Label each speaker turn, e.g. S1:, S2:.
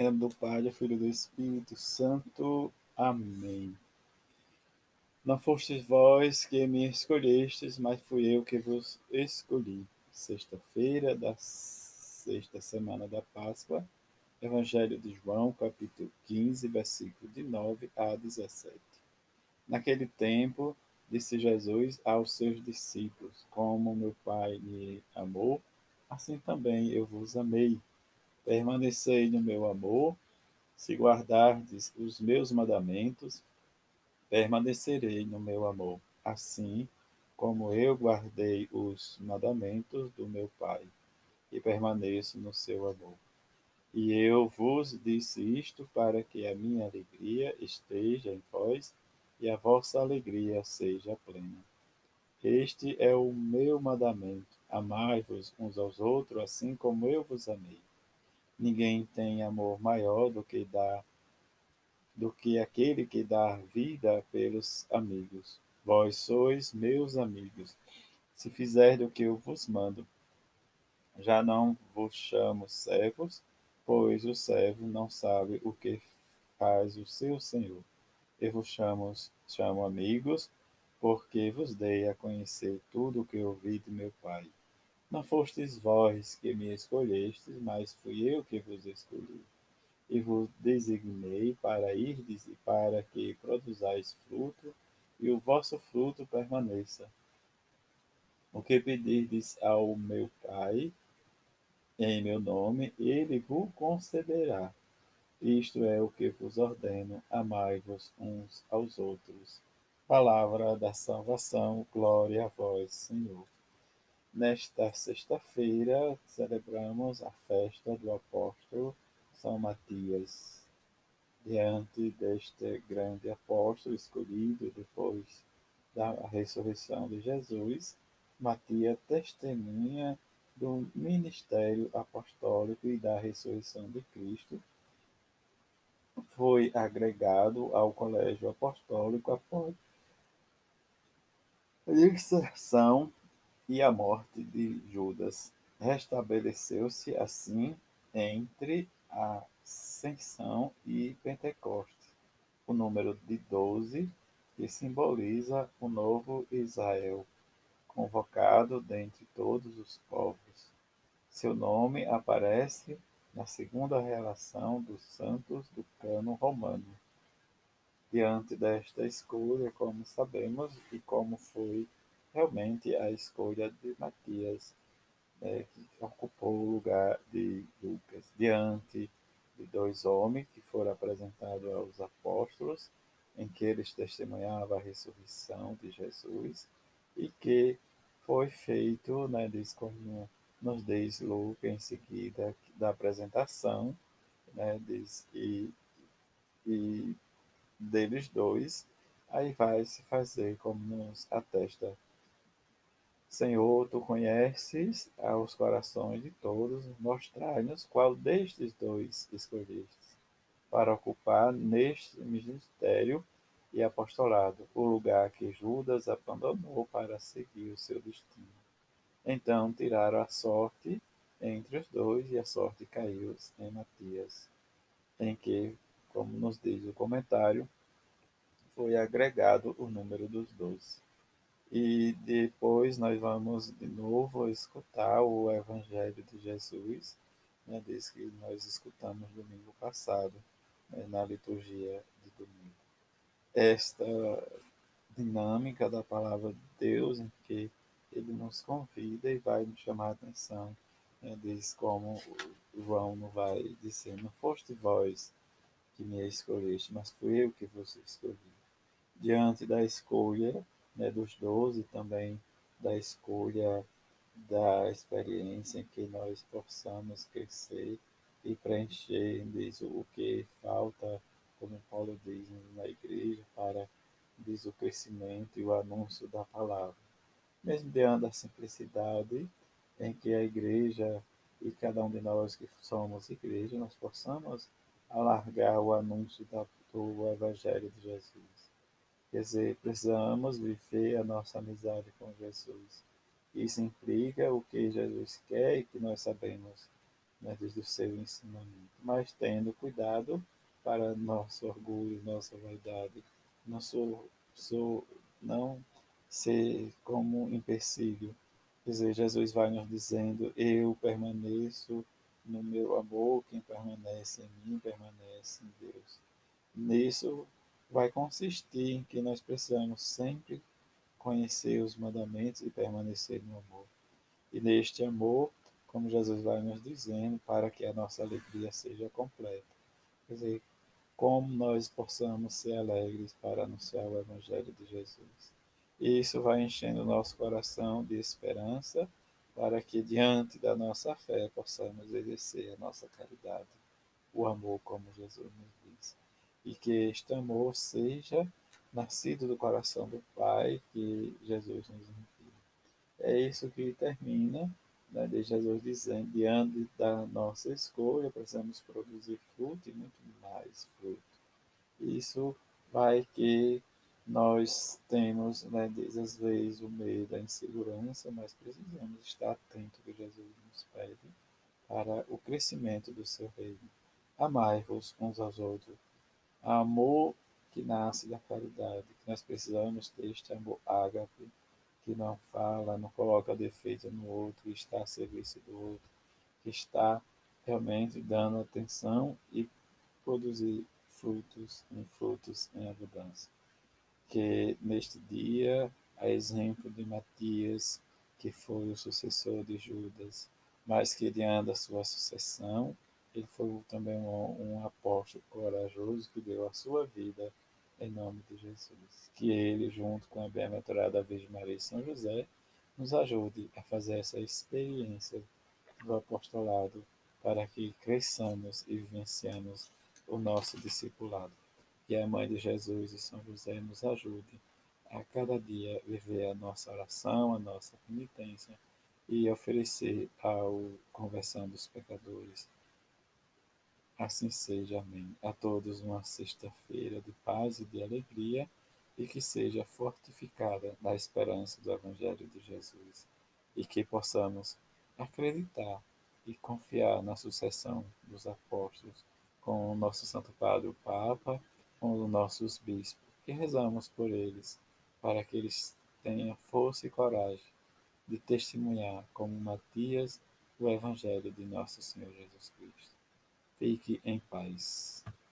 S1: Nome do Pai, do Filho do Espírito Santo. Amém. Não fostes vós que me escolhestes, mas fui eu que vos escolhi. Sexta-feira da sexta semana da Páscoa, Evangelho de João, capítulo 15, versículo de 9 a 17. Naquele tempo, disse Jesus aos seus discípulos: Como meu Pai me amou, assim também eu vos amei. Permanecei no meu amor. Se guardardes os meus mandamentos, permanecerei no meu amor, assim como eu guardei os mandamentos do meu Pai, e permaneço no seu amor. E eu vos disse isto para que a minha alegria esteja em vós e a vossa alegria seja plena. Este é o meu mandamento: amai-vos uns aos outros, assim como eu vos amei. Ninguém tem amor maior do que dar do que aquele que dá vida pelos amigos. Vós sois meus amigos, se fizerdes o que eu vos mando. Já não vos chamo servos, pois o servo não sabe o que faz o seu senhor. Eu vos chamo, chamo amigos, porque vos dei a conhecer tudo o que ouvi de meu Pai. Não fostes vós que me escolhestes, mas fui eu que vos escolhi e vos designei para irdes e para que produzais fruto, e o vosso fruto permaneça. O que pedirdes ao meu Pai, em meu nome, ele vos concederá. Isto é o que vos ordeno: amai-vos uns aos outros. Palavra da salvação, glória a vós, Senhor. Nesta sexta-feira, celebramos a festa do apóstolo são Matias, diante deste grande apóstolo escolhido depois da ressurreição de Jesus, Matias testemunha do ministério apostólico e da ressurreição de Cristo. Foi agregado ao colégio apostólico após a inserção e a morte de Judas. Restabeleceu-se assim entre Ascensão e Pentecostes, o número de doze, que simboliza o novo Israel, convocado dentre todos os povos. Seu nome aparece na segunda relação dos santos do cano romano. Diante desta escolha, como sabemos, e como foi realmente a escolha de Matias, né, que ocupou o lugar de Lucas, diante de dois homens que foram apresentados aos apóstolos, em que eles testemunhavam a ressurreição de Jesus e que foi feito, né, diz como nos diz Lucas em seguida da apresentação, né, diz e, e deles dois, aí vai se fazer como nos atesta Senhor, tu conheces os corações de todos, mostrai-nos qual destes dois escolhestes, para ocupar neste ministério e apostolado o lugar que Judas abandonou para seguir o seu destino. Então tiraram a sorte entre os dois e a sorte caiu em Matias, em que, como nos diz o comentário, foi agregado o número dos doze. E depois nós vamos de novo escutar o Evangelho de Jesus, né, que nós escutamos domingo passado, né, na liturgia de domingo. Esta dinâmica da palavra de Deus, em que ele nos convida e vai nos chamar a atenção, né, diz como João não vai dizer, não foste vós que me escolheste, mas fui eu que vos escolhi. Diante da escolha, né, dos doze, também da escolha da experiência em que nós possamos crescer e preencher diz, o que falta, como Paulo diz na igreja, para diz, o crescimento e o anúncio da palavra. Mesmo diante da simplicidade em que a igreja e cada um de nós que somos igreja, nós possamos alargar o anúncio da, do Evangelho de Jesus. Quer dizer, precisamos viver a nossa amizade com Jesus. Isso implica o que Jesus quer e que nós sabemos né, desde o seu ensinamento, mas tendo cuidado para nosso orgulho, nossa vaidade, nosso, não ser como empecilho. Quer dizer, Jesus vai nos dizendo: Eu permaneço no meu amor, quem permanece em mim permanece em Deus. Nisso vai consistir em que nós precisamos sempre conhecer os mandamentos e permanecer no amor. E neste amor, como Jesus vai nos dizendo, para que a nossa alegria seja completa. Quer dizer, como nós possamos ser alegres para anunciar o Evangelho de Jesus. E isso vai enchendo o nosso coração de esperança para que, diante da nossa fé, possamos exercer a nossa caridade, o amor, como Jesus nos. E que este amor seja nascido do coração do Pai que Jesus nos envia. É isso que termina né, de Jesus dizendo, diante da nossa escolha, precisamos produzir fruto e muito mais fruto. Isso vai que nós temos, né, às vezes, o medo, a insegurança, mas precisamos estar atentos que Jesus nos pede para o crescimento do seu reino. Amai-vos uns aos outros. Amor que nasce da caridade, que nós precisamos ter este amor ágape, que não fala, não coloca defeito no outro, está a serviço do outro, que está realmente dando atenção e produzir frutos em frutos em abundância. Que neste dia, a exemplo de Matias, que foi o sucessor de Judas, mas que diante da sua sucessão, ele foi também um, um apóstolo corajoso que deu a sua vida em nome de Jesus. Que ele, junto com a bem-aventurada Virgem Maria e São José, nos ajude a fazer essa experiência do apostolado para que cresçamos e vivenciamos o nosso discipulado. Que a Mãe de Jesus e São José nos ajude a cada dia viver a nossa oração, a nossa penitência e oferecer ao conversão dos pecadores. Assim seja, amém. A todos uma sexta-feira de paz e de alegria e que seja fortificada na esperança do Evangelho de Jesus e que possamos acreditar e confiar na sucessão dos apóstolos com o nosso Santo Padre, o Papa, com os nossos bispos, e rezamos por eles, para que eles tenham força e coragem de testemunhar, como Matias, o Evangelho de nosso Senhor Jesus Cristo. Fique em paz.